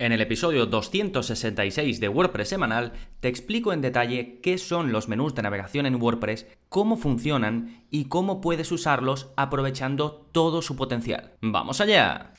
En el episodio 266 de WordPress semanal te explico en detalle qué son los menús de navegación en WordPress, cómo funcionan y cómo puedes usarlos aprovechando todo su potencial. ¡Vamos allá!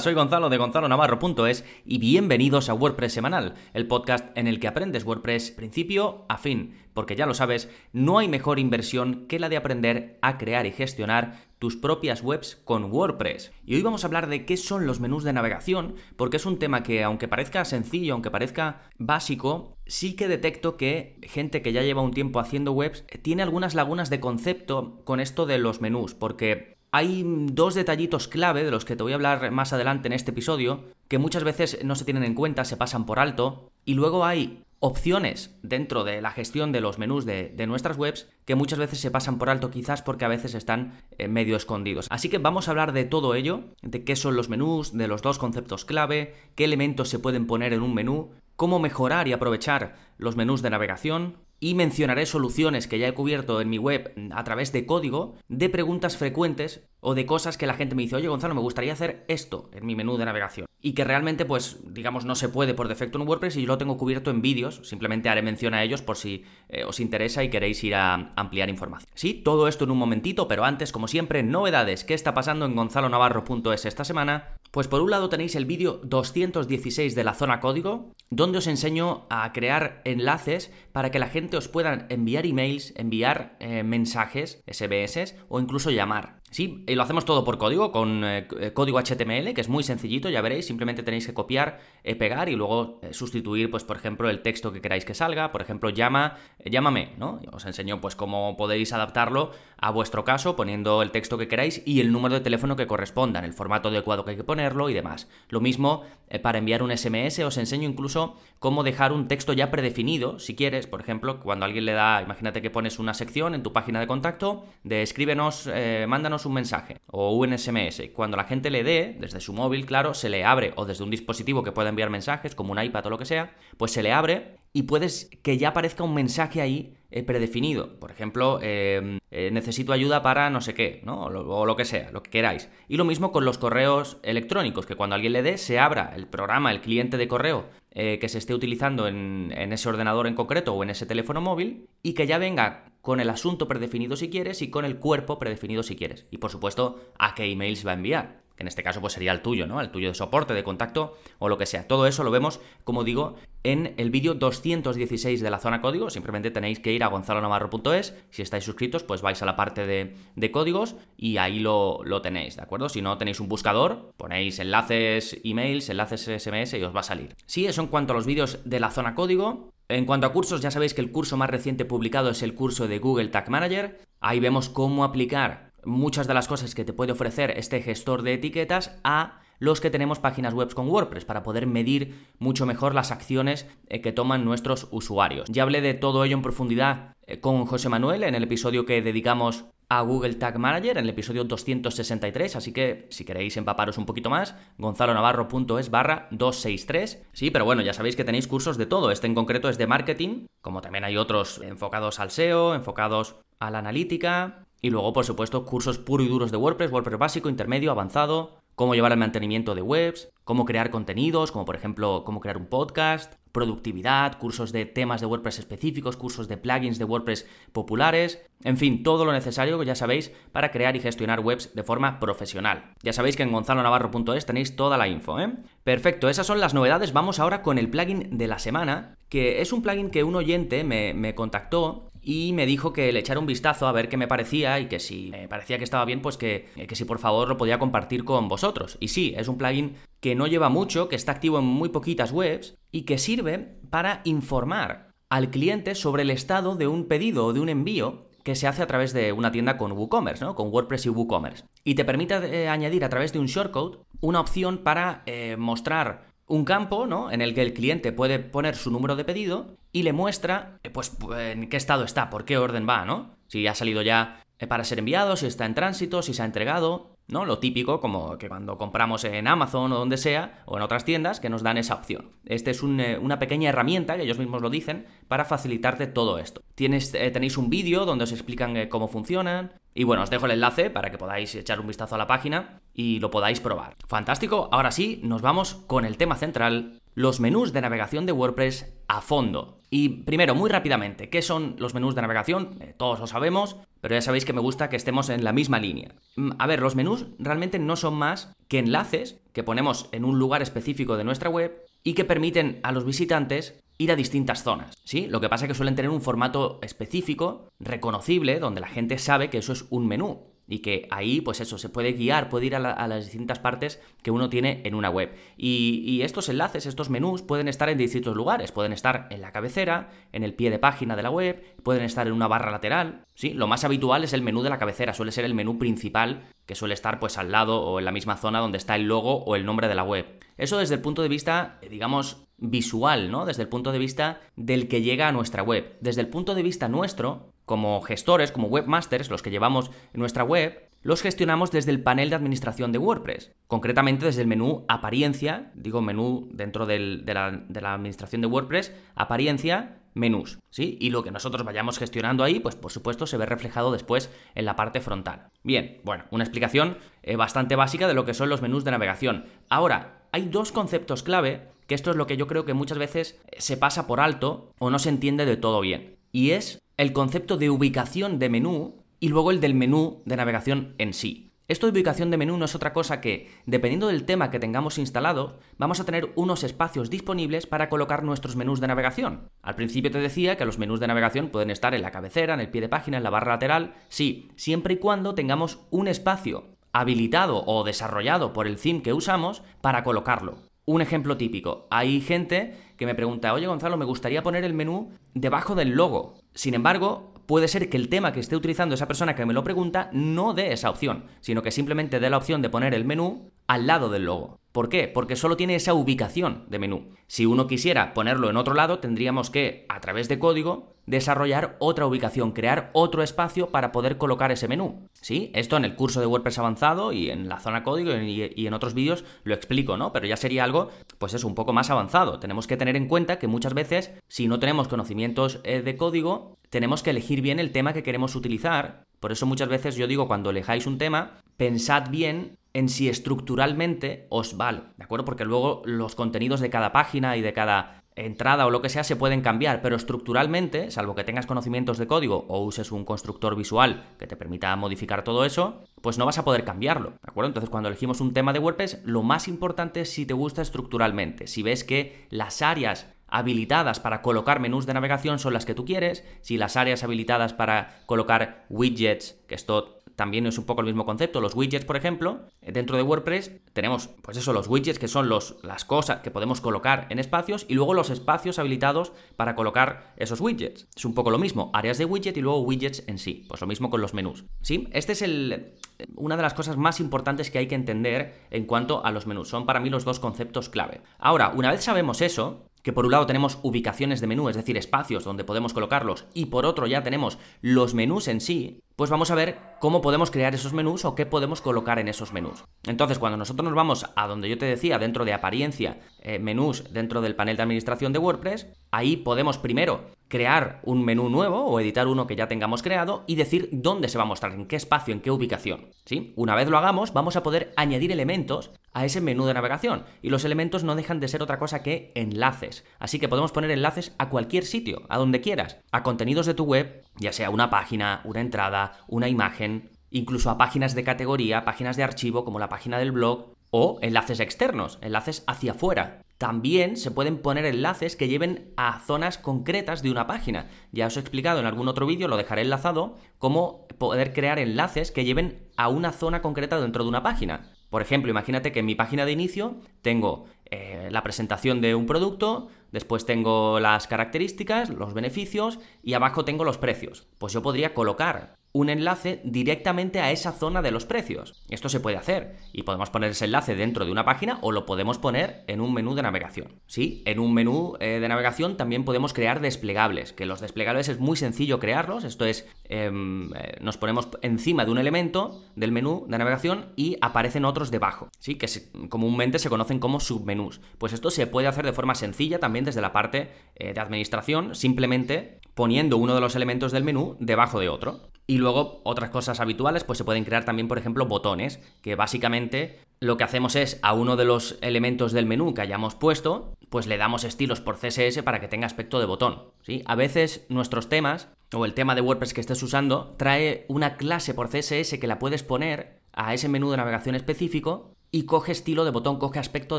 Soy Gonzalo de gonzalonavarro.es y bienvenidos a WordPress Semanal, el podcast en el que aprendes WordPress principio a fin, porque ya lo sabes, no hay mejor inversión que la de aprender a crear y gestionar tus propias webs con WordPress. Y hoy vamos a hablar de qué son los menús de navegación, porque es un tema que aunque parezca sencillo, aunque parezca básico, sí que detecto que gente que ya lleva un tiempo haciendo webs tiene algunas lagunas de concepto con esto de los menús, porque hay dos detallitos clave de los que te voy a hablar más adelante en este episodio, que muchas veces no se tienen en cuenta, se pasan por alto, y luego hay opciones dentro de la gestión de los menús de, nuestras webs que muchas veces se pasan por alto quizás porque a veces están eh, medio escondidos. Así que vamos a hablar de todo ello, de qué son los menús, de los dos conceptos clave, qué elementos se pueden poner en un menú, cómo mejorar y aprovechar los menús de navegación, y mencionaré soluciones que ya he cubierto en mi web a través de código de preguntas frecuentes o de cosas que la gente me dice, oye Gonzalo, me gustaría hacer esto en mi menú de navegación. Y que realmente, pues, digamos, no se puede por defecto en WordPress y yo lo tengo cubierto en vídeos. Simplemente haré mención a ellos por si eh, os interesa y queréis ir a ampliar información. Sí, todo esto en un momentito, pero antes, como siempre, novedades. ¿Qué está pasando en gonzalonavarro.es esta semana? Pues por un lado tenéis el vídeo 216 de la zona código, donde os enseño a crear enlaces para que la gente os pueda enviar emails, enviar eh, mensajes, SBS o incluso llamar. Sí, y lo hacemos todo por código, con eh, eh, código HTML, que es muy sencillito, ya veréis, simplemente tenéis que copiar, eh, pegar y luego sustituir, pues, por ejemplo, el texto que queráis que salga, por ejemplo, llama, llámame, ¿no? Os enseño, pues, cómo podéis adaptarlo a vuestro caso, poniendo el texto que queráis y el número de teléfono que corresponda, el formato adecuado que hay que ponerlo y demás. Lo mismo para enviar un SMS, os enseño incluso cómo dejar un texto ya predefinido, si quieres, por ejemplo, cuando alguien le da, imagínate que pones una sección en tu página de contacto, de escríbenos, mándanos un mensaje o un SMS. Cuando la gente le dé, desde su móvil, claro, se le abre, o desde un dispositivo que pueda enviar mensajes, como un iPad o lo que sea, pues se le abre y puedes que ya aparezca un mensaje ahí eh, predefinido. Por ejemplo, em, eh, necesito ayuda para no sé qué, ¿no? O lo, que sea, lo que queráis. Y lo mismo con los correos electrónicos, que cuando alguien le dé, se abra el programa, el cliente de correo eh, que se esté utilizando en, en ese ordenador en concreto o en ese teléfono móvil y que ya venga con el asunto predefinido si quieres y con el cuerpo predefinido si quieres. Y por supuesto, a qué emails va a enviar que en este caso pues sería el tuyo, ¿no? El tuyo de soporte, de contacto o lo que sea. Todo eso lo vemos, como digo, en el vídeo 216 de la zona código. Simplemente tenéis que ir a gonzalonavarro.es. Si estáis suscritos, pues vais a la parte de, códigos y ahí lo, lo, tenéis, ¿de acuerdo? Si no tenéis un buscador, ponéis enlaces emails, enlaces SMS y os va a salir. Sí, eso en cuanto a los vídeos de la zona código. En cuanto a cursos, ya sabéis que el curso más reciente publicado es el curso de Google Tag Manager. Ahí vemos cómo aplicar muchas de las cosas que te puede ofrecer este gestor de etiquetas a los que tenemos páginas web con WordPress para poder medir mucho mejor las acciones eh, que toman nuestros usuarios. Ya hablé de todo ello en profundidad eh, con José Manuel en el episodio que dedicamos a Google Tag Manager en el episodio 263, así que si queréis empaparos un poquito más, gonzalonavarro.es barra 263. Sí, pero bueno, ya sabéis que tenéis cursos de todo, este en concreto es de marketing, como también hay otros enfocados al SEO, enfocados a la analítica, y luego, por supuesto, cursos puros y duros de WordPress, WordPress básico, intermedio, avanzado, cómo llevar el mantenimiento de webs, cómo crear contenidos, como por ejemplo cómo crear un podcast, productividad, cursos de temas de WordPress específicos, cursos de plugins de WordPress populares, en fin, todo lo necesario que ya sabéis para crear y gestionar webs de forma profesional. Ya sabéis que en gonzalonavarro.es tenéis toda la info, ¿eh? Perfecto, esas son las novedades. Vamos ahora con el plugin de la semana, que es un plugin que un oyente me, me contactó y me dijo que le echara un vistazo a ver qué me parecía y que si me parecía que estaba bien, pues que, que si por favor lo podía compartir con vosotros. Y sí, es un plugin que no lleva mucho, que está activo en muy poquitas webs y que sirve para informar al cliente sobre el estado de un pedido o de un envío que se hace a través de una tienda con WooCommerce, ¿no? Con WordPress y WooCommerce. Y te permite eh, añadir a través de un shortcode una opción para eh, mostrar un campo, ¿no? En el que el cliente puede poner su número de pedido y le muestra, eh, pues, en qué estado está, por qué orden va, ¿no? Si ha salido ya eh, para ser enviado, si está en tránsito, si se ha entregado. ¿no? Lo típico, como que cuando compramos en Amazon o donde sea, o en otras tiendas, que nos dan esa opción. Esta es eh, una pequeña herramienta, que ellos mismos lo dicen, para facilitarte todo esto. Tienes, tenéis un vídeo donde os explican cómo funcionan. Y bueno, os dejo el enlace para que podáis echar un vistazo a la página y lo podáis probar. Fantástico, ahora sí, nos vamos con el tema central, los menús de navegación de WordPress a fondo. Y primero, muy rápidamente, ¿qué son los menús de navegación? todos lo sabemos, pero ya sabéis que me gusta que estemos en la misma línea. Mm, a ver, los menús realmente no son más que enlaces que ponemos en un lugar específico de nuestra web y que permiten a los visitantes ir a distintas zonas, ¿sí? Lo que pasa es que suelen tener un formato específico, reconocible, donde la gente sabe que eso es un menú y que ahí, pues eso, se puede guiar, puede ir a, las distintas partes que uno tiene en una web. Y, estos enlaces, estos menús, pueden estar en distintos lugares. Pueden estar en la cabecera, en el pie de página de la web, pueden estar en una barra lateral. ¿sí? Lo más habitual es el menú de la cabecera, suele ser el menú principal que suele estar pues al lado o en la misma zona donde está el logo o el nombre de la web. Eso desde el punto de vista, digamos, visual, ¿no? Desde el punto de vista del que llega a nuestra web. Desde el punto de vista nuestro, como gestores, como webmasters, los que llevamos nuestra web, los gestionamos desde el panel de administración de WordPress, concretamente desde el menú apariencia, digo menú dentro de, la, administración de WordPress, apariencia, menús, ¿sí? Y lo que nosotros vayamos gestionando ahí, pues por supuesto se ve reflejado después en la parte frontal. Bien, bueno, una explicación eh, bastante básica de lo que son los menús de navegación. Ahora, hay dos conceptos clave, que esto es lo que yo creo que muchas veces se pasa por alto o no se entiende de todo bien, y es el concepto de ubicación de menú y luego el del menú de navegación en sí. Esto de ubicación de menú no es otra cosa que, dependiendo del tema que tengamos instalado, vamos a tener unos espacios disponibles para colocar nuestros menús de navegación. Al principio te decía que los menús de navegación pueden estar en la cabecera, en el pie de página, en la barra lateral, sí, siempre y cuando tengamos un espacio habilitado o desarrollado por el theme que usamos para colocarlo. Un ejemplo típico, hay gente que me pregunta, oye Gonzalo, me gustaría poner el menú debajo del logo. Sin embargo, puede ser que el tema que esté utilizando esa persona que me lo pregunta no dé esa opción, sino que simplemente dé la opción de poner el menú al lado del logo. ¿Por qué? Porque solo tiene esa ubicación de menú. Si uno quisiera ponerlo en otro lado, tendríamos que, a través de código, desarrollar otra ubicación, crear otro espacio para poder colocar ese menú. ¿Sí? Esto en el curso de WordPress avanzado y en la zona código y, en otros vídeos lo explico, ¿no? Pero ya sería algo, pues es un poco más avanzado. Tenemos que tener en cuenta que muchas veces, si no tenemos conocimientos eh, de código, tenemos que elegir bien el tema que queremos utilizar. Por eso muchas veces yo digo, cuando elejáis un tema, pensad bien en si estructuralmente os vale, ¿de acuerdo? Porque luego los contenidos de cada página y de cada entrada o lo que sea se pueden cambiar, pero estructuralmente, salvo que tengas conocimientos de código o uses un constructor visual que te permita modificar todo eso, pues no vas a poder cambiarlo, ¿de acuerdo? Entonces cuando elegimos un tema de WordPress, lo más importante es si te gusta estructuralmente, si ves que las áreas habilitadas para colocar menús de navegación son las que tú quieres, si las áreas habilitadas para colocar widgets, que esto también es un poco el mismo concepto. Los widgets, por ejemplo, dentro de WordPress tenemos, pues eso, los widgets que son los, las cosas que podemos colocar en espacios y luego los espacios habilitados para colocar esos widgets. Es un poco lo mismo, áreas de widget y luego widgets en sí. Pues lo mismo con los menús. ¿Sí? Este es el, una de las cosas más importantes que hay que entender en cuanto a los menús. Son para mí los dos conceptos clave. Ahora, una vez sabemos eso, que por un lado tenemos ubicaciones de menú, es decir, espacios donde podemos colocarlos, y por otro ya tenemos los menús en sí, pues vamos a ver cómo podemos crear esos menús o qué podemos colocar en esos menús. Entonces, cuando nosotros nos vamos a donde yo te decía, dentro de apariencia, eh, menús dentro del panel de administración de WordPress, ahí podemos primero crear un menú nuevo o editar uno que ya tengamos creado y decir dónde se va a mostrar, en qué espacio, en qué ubicación. ¿sí? Una vez lo hagamos, vamos a poder añadir elementos a ese menú de navegación y los elementos no dejan de ser otra cosa que enlaces. Así que podemos poner enlaces a cualquier sitio, a donde quieras, a contenidos de tu web, ya sea una página, una entrada, una imagen, incluso a páginas de categoría, páginas de archivo como la página del blog o enlaces externos, enlaces hacia afuera. También se pueden poner enlaces que lleven a zonas concretas de una página. Ya os he explicado en algún otro vídeo, lo dejaré enlazado, cómo poder crear enlaces que lleven a una zona concreta dentro de una página. Por ejemplo, imagínate que en mi página de inicio tengo eh, la presentación de un producto, después tengo las características, los beneficios y abajo tengo los precios. Pues yo podría colocar un enlace directamente a esa zona de los precios. Esto se puede hacer y podemos poner ese enlace dentro de una página o lo podemos poner en un menú de navegación. Sí, en un menú eh, de navegación también podemos crear desplegables, que los desplegables es muy sencillo crearlos, esto es, em, eh, nos ponemos encima de un elemento del menú de navegación y aparecen otros debajo, ¿sí? que comúnmente se conocen como submenús. Pues esto se puede hacer de forma sencilla también desde la parte eh, de administración, simplemente poniendo uno de los elementos del menú debajo de otro. Y luego otras cosas habituales, pues se pueden crear también, por ejemplo, botones, que básicamente lo que hacemos es a uno de los elementos del menú que hayamos puesto, pues le damos estilos por CSS para que tenga aspecto de botón. ¿sí? A veces nuestros temas, o el tema de WordPress que estés usando, trae una clase por CSS que la puedes poner a ese menú de navegación específico y coge estilo de botón, coge aspecto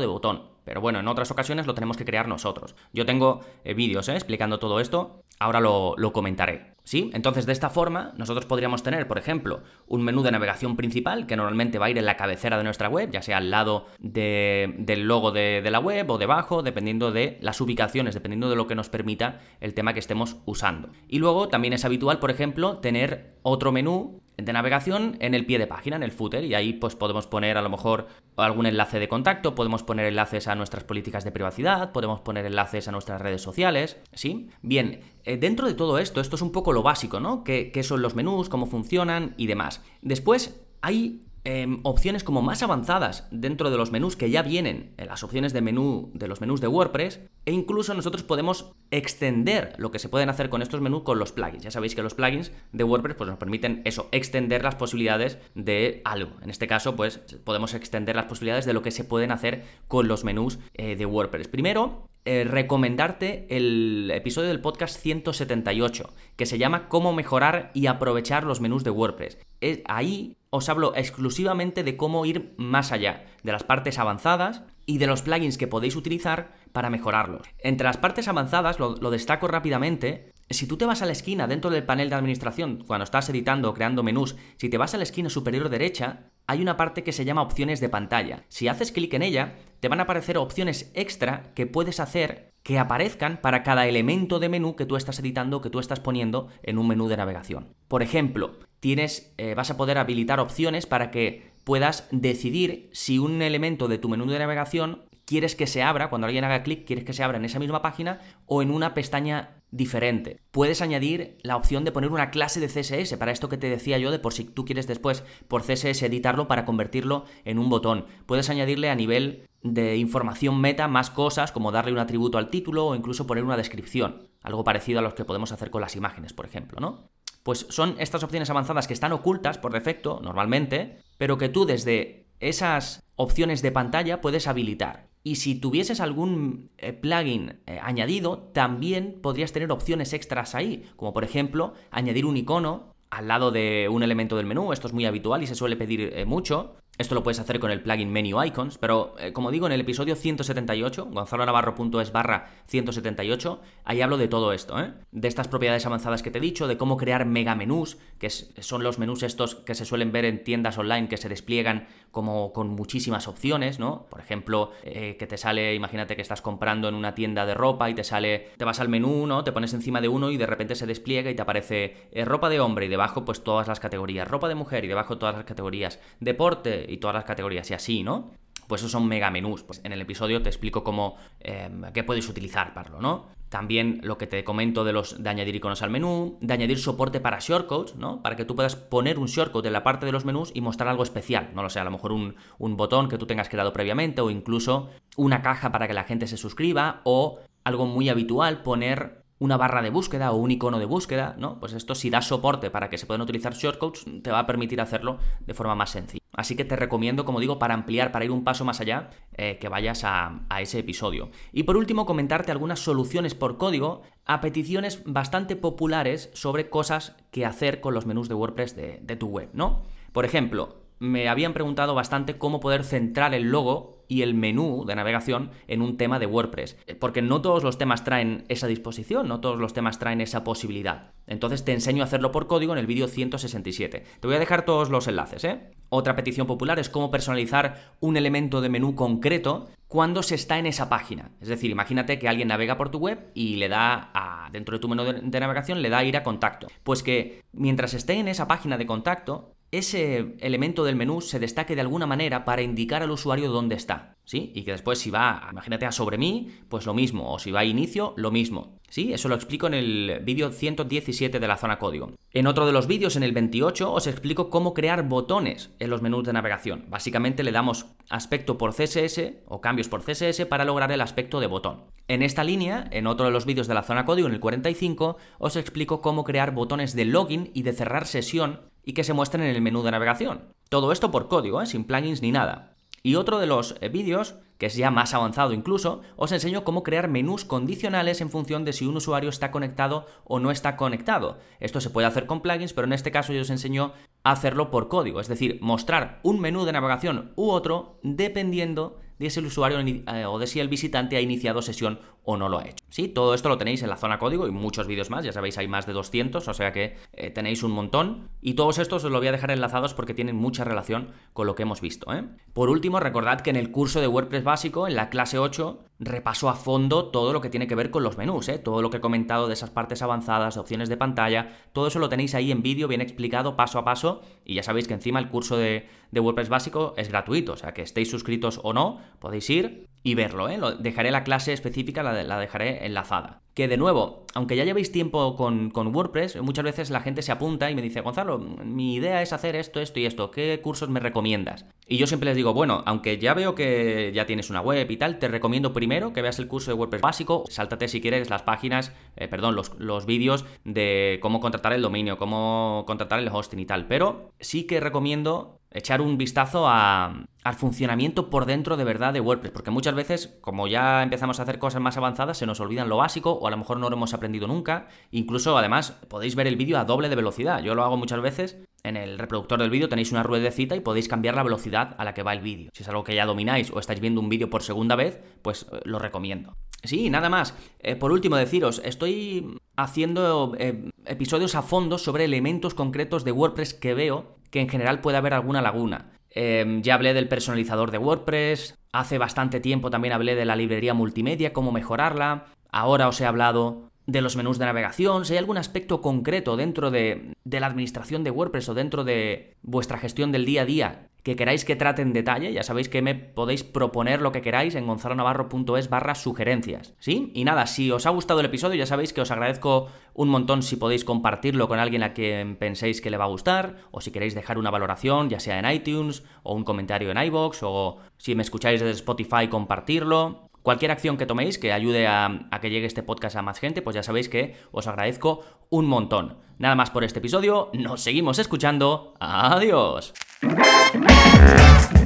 de botón. Pero bueno, en otras ocasiones lo tenemos que crear nosotros. Yo tengo eh, vídeos ¿eh? explicando todo esto, ahora lo, lo comentaré. ¿Sí? Entonces, de esta forma, nosotros podríamos tener, por ejemplo, un menú de navegación principal que normalmente va a ir en la cabecera de nuestra web, ya sea al lado del logo de, de, la web o debajo, dependiendo de las ubicaciones, dependiendo de lo que nos permita el tema que estemos usando. Y luego también es habitual, por ejemplo, tener otro menú de navegación en el pie de página, en el footer, y ahí pues podemos poner a lo mejor algún enlace de contacto, podemos poner enlaces a nuestras políticas de privacidad, podemos poner enlaces a nuestras redes sociales, ¿sí? Bien, eh, dentro de todo esto, esto es un poco lo básico, ¿no? ¿Qué, ¿Qué son los menús, cómo funcionan y demás? Después hay Em, opciones como más avanzadas dentro de los menús que ya vienen en las opciones de menú de los menús de WordPress e incluso nosotros podemos extender lo que se pueden hacer con estos menús con los plugins. Ya sabéis que los plugins de WordPress pues, nos permiten eso, extender las posibilidades de algo. En este caso, pues podemos extender las posibilidades de lo que se pueden hacer con los menús eh, de WordPress. Primero, eh, recomendarte el episodio del podcast 178, que se llama Cómo mejorar y aprovechar los menús de WordPress. ahí os hablo exclusivamente de cómo ir más allá, de las partes avanzadas y de los plugins que podéis utilizar para mejorarlos. Entre las partes avanzadas, lo, destaco rápidamente, si tú te vas a la esquina dentro del panel de administración, cuando estás editando o creando menús, si te vas a la esquina superior derecha, hay una parte que se llama opciones de pantalla. Si haces clic en ella, te van a aparecer opciones extra que puedes hacer que aparezcan para cada elemento de menú que tú estás editando que tú estás poniendo en un menú de navegación. Por ejemplo, tienes, eh, vas a poder habilitar opciones para que puedas decidir si un elemento de tu menú de navegación quieres que se abra, cuando alguien haga clic, quieres que se abra en esa misma página o en una pestaña diferente. Puedes añadir la opción de poner una clase de CSS, para esto que te decía yo, de por si tú quieres después por CSS editarlo para convertirlo en un botón. Puedes añadirle a nivel de información meta más cosas, como darle un atributo al título o incluso poner una descripción. Algo parecido a lo que podemos hacer con las imágenes, por ejemplo, ¿no? Pues son estas opciones avanzadas que están ocultas por defecto, normalmente, pero que tú desde esas opciones de pantalla puedes habilitar. Y si tuvieses algún eh, plugin eh, añadido, también podrías tener opciones extras ahí, como por ejemplo añadir un icono al lado de un elemento del menú, esto es muy habitual y se suele pedir eh, mucho, esto lo puedes hacer con el plugin Menu Icons, pero eh, como digo, en el episodio 178, gonzalonavarro.es barra 178, ahí hablo de todo esto, ¿eh? de estas propiedades avanzadas que te he dicho, de cómo crear mega menús, que son los menús estos que se suelen ver en tiendas online que se despliegan como con muchísimas opciones, ¿no? Por ejemplo, eh, que te sale, imagínate que estás comprando en una tienda de ropa y te sale, te vas al menú, ¿no? Te pones encima de uno y de repente se despliega y te aparece eh, ropa de hombre y debajo pues todas las categorías, ropa de mujer y debajo todas las categorías, deporte y todas las categorías y así, ¿no? Pues esos son mega menús. Pues en el episodio te explico cómo, em, qué puedes utilizar para ¿no? También lo que te comento de los de añadir iconos al menú, de añadir soporte para shortcodes, ¿no? Para que tú puedas poner un shortcode en la parte de los menús y mostrar algo especial. No lo sé, a lo mejor un, un botón que tú tengas creado previamente o incluso una caja para que la gente se suscriba o algo muy habitual, poner una barra de búsqueda o un icono de búsqueda, ¿no? Pues esto si das soporte para que se puedan utilizar shortcodes, te va a permitir hacerlo de forma más sencilla. Así que te recomiendo, como digo, para ampliar, para ir un paso más allá, eh, que vayas a, ese episodio. Y por último, comentarte algunas soluciones por código a peticiones bastante populares sobre cosas que hacer con los menús de WordPress de, de tu web, ¿no? Por ejemplo, me habían preguntado bastante cómo poder centrar el logo y el menú de navegación en un tema de WordPress. Eh, porque no todos los temas traen esa disposición, no todos los temas traen esa posibilidad. Entonces te enseño a hacerlo por código en el vídeo 167. Te voy a dejar todos los enlaces, ¿eh? Otra petición popular es cómo personalizar un elemento de menú concreto cuando se está en esa página. Es decir, imagínate que alguien navega por tu web y le da a, dentro de tu menú de, navegación, le da a ir a contacto. Pues que mientras esté en esa página de contacto, ese elemento del menú se destaque de alguna manera para indicar al usuario dónde está, ¿sí? Y que después si va, imagínate, a sobre mí, pues lo mismo, o si va a inicio, lo mismo. Sí, eso lo explico en el vídeo 117 de la zona código. En otro de los vídeos, en el 28, os explico cómo crear botones en los menús de navegación. Básicamente le damos aspecto por CSS o cambios por CSS para lograr el aspecto de botón. En esta línea, en otro de los vídeos de la zona código, en el 45, os explico cómo crear botones de login y de cerrar sesión y que se muestren en el menú de navegación. Todo esto por código, ¿eh? sin plugins ni nada. Y otro de los eh, vídeos, que es ya más avanzado incluso, os enseño cómo crear menús condicionales en función de si un usuario está conectado o no está conectado. Esto se puede hacer con plugins, pero en este caso yo os enseño a hacerlo por código, es decir, mostrar un menú de navegación u otro dependiendo de si el usuario eh, o de si el visitante ha iniciado sesión o no lo ha hecho. Sí, todo esto lo tenéis en la zona código y muchos vídeos más, ya sabéis, hay más de 200, o sea que eh, tenéis un montón. Y todos estos os los voy a dejar enlazados porque tienen mucha relación con lo que hemos visto. ¿eh? Por último, recordad que en el curso de WordPress básico, en la clase 8, repaso a fondo todo lo que tiene que ver con los menús, ¿eh? todo lo que he comentado de esas partes avanzadas, opciones de pantalla, todo eso lo tenéis ahí en vídeo, bien explicado, paso a paso, y ya sabéis que encima el curso de, de WordPress básico es gratuito, o sea que estéis suscritos o no, podéis ir y verlo, ¿eh? Dejaré la clase específica, la, la, dejaré enlazada. Que de nuevo, aunque ya llevéis tiempo con, con, WordPress, muchas veces la gente se apunta y me dice, Gonzalo, mi idea es hacer esto, esto y esto, ¿qué cursos me recomiendas? Y yo siempre les digo, bueno, aunque ya veo que ya tienes una web y tal, te recomiendo primero que veas el curso de WordPress básico, sáltate si quieres las páginas, eh, perdón, los, los vídeos de cómo contratar el dominio, cómo contratar el hosting y tal, pero sí que recomiendo echar un vistazo a, al funcionamiento por dentro de verdad de WordPress, porque muchas veces, como ya empezamos a hacer cosas más avanzadas, se nos olvidan lo básico o a lo mejor no lo hemos aprendido nunca. Incluso, además, podéis ver el vídeo a doble de velocidad. Yo lo hago muchas veces. En el reproductor del vídeo tenéis una ruedecita y podéis cambiar la velocidad a la que va el vídeo. Si es algo que ya domináis o estáis viendo un vídeo por segunda vez, pues eh, lo recomiendo. Sí, nada más. Eh, por último, deciros, estoy haciendo eh, episodios a fondo sobre elementos concretos de WordPress que veo que en general puede haber alguna laguna. Em, ya hablé del personalizador de WordPress, hace bastante tiempo también hablé de la librería multimedia, cómo mejorarla, ahora os he hablado de los menús de navegación, si hay algún aspecto concreto dentro de, de la administración de WordPress o dentro de vuestra gestión del día a día que queráis que trate en detalle, ya sabéis que me podéis proponer lo que queráis en gonzalonavarro.es barra sugerencias. ¿Sí? Y nada, si os ha gustado el episodio, ya sabéis que os agradezco un montón si podéis compartirlo con alguien a quien penséis que le va a gustar, o si queréis dejar una valoración, ya sea en iTunes, o un comentario en iBox, o si me escucháis desde Spotify, compartirlo. Cualquier acción que toméis que ayude a, a, que llegue este podcast a más gente, pues ya sabéis que os agradezco un montón. Nada más por este episodio, nos seguimos escuchando. Adiós. Thank you.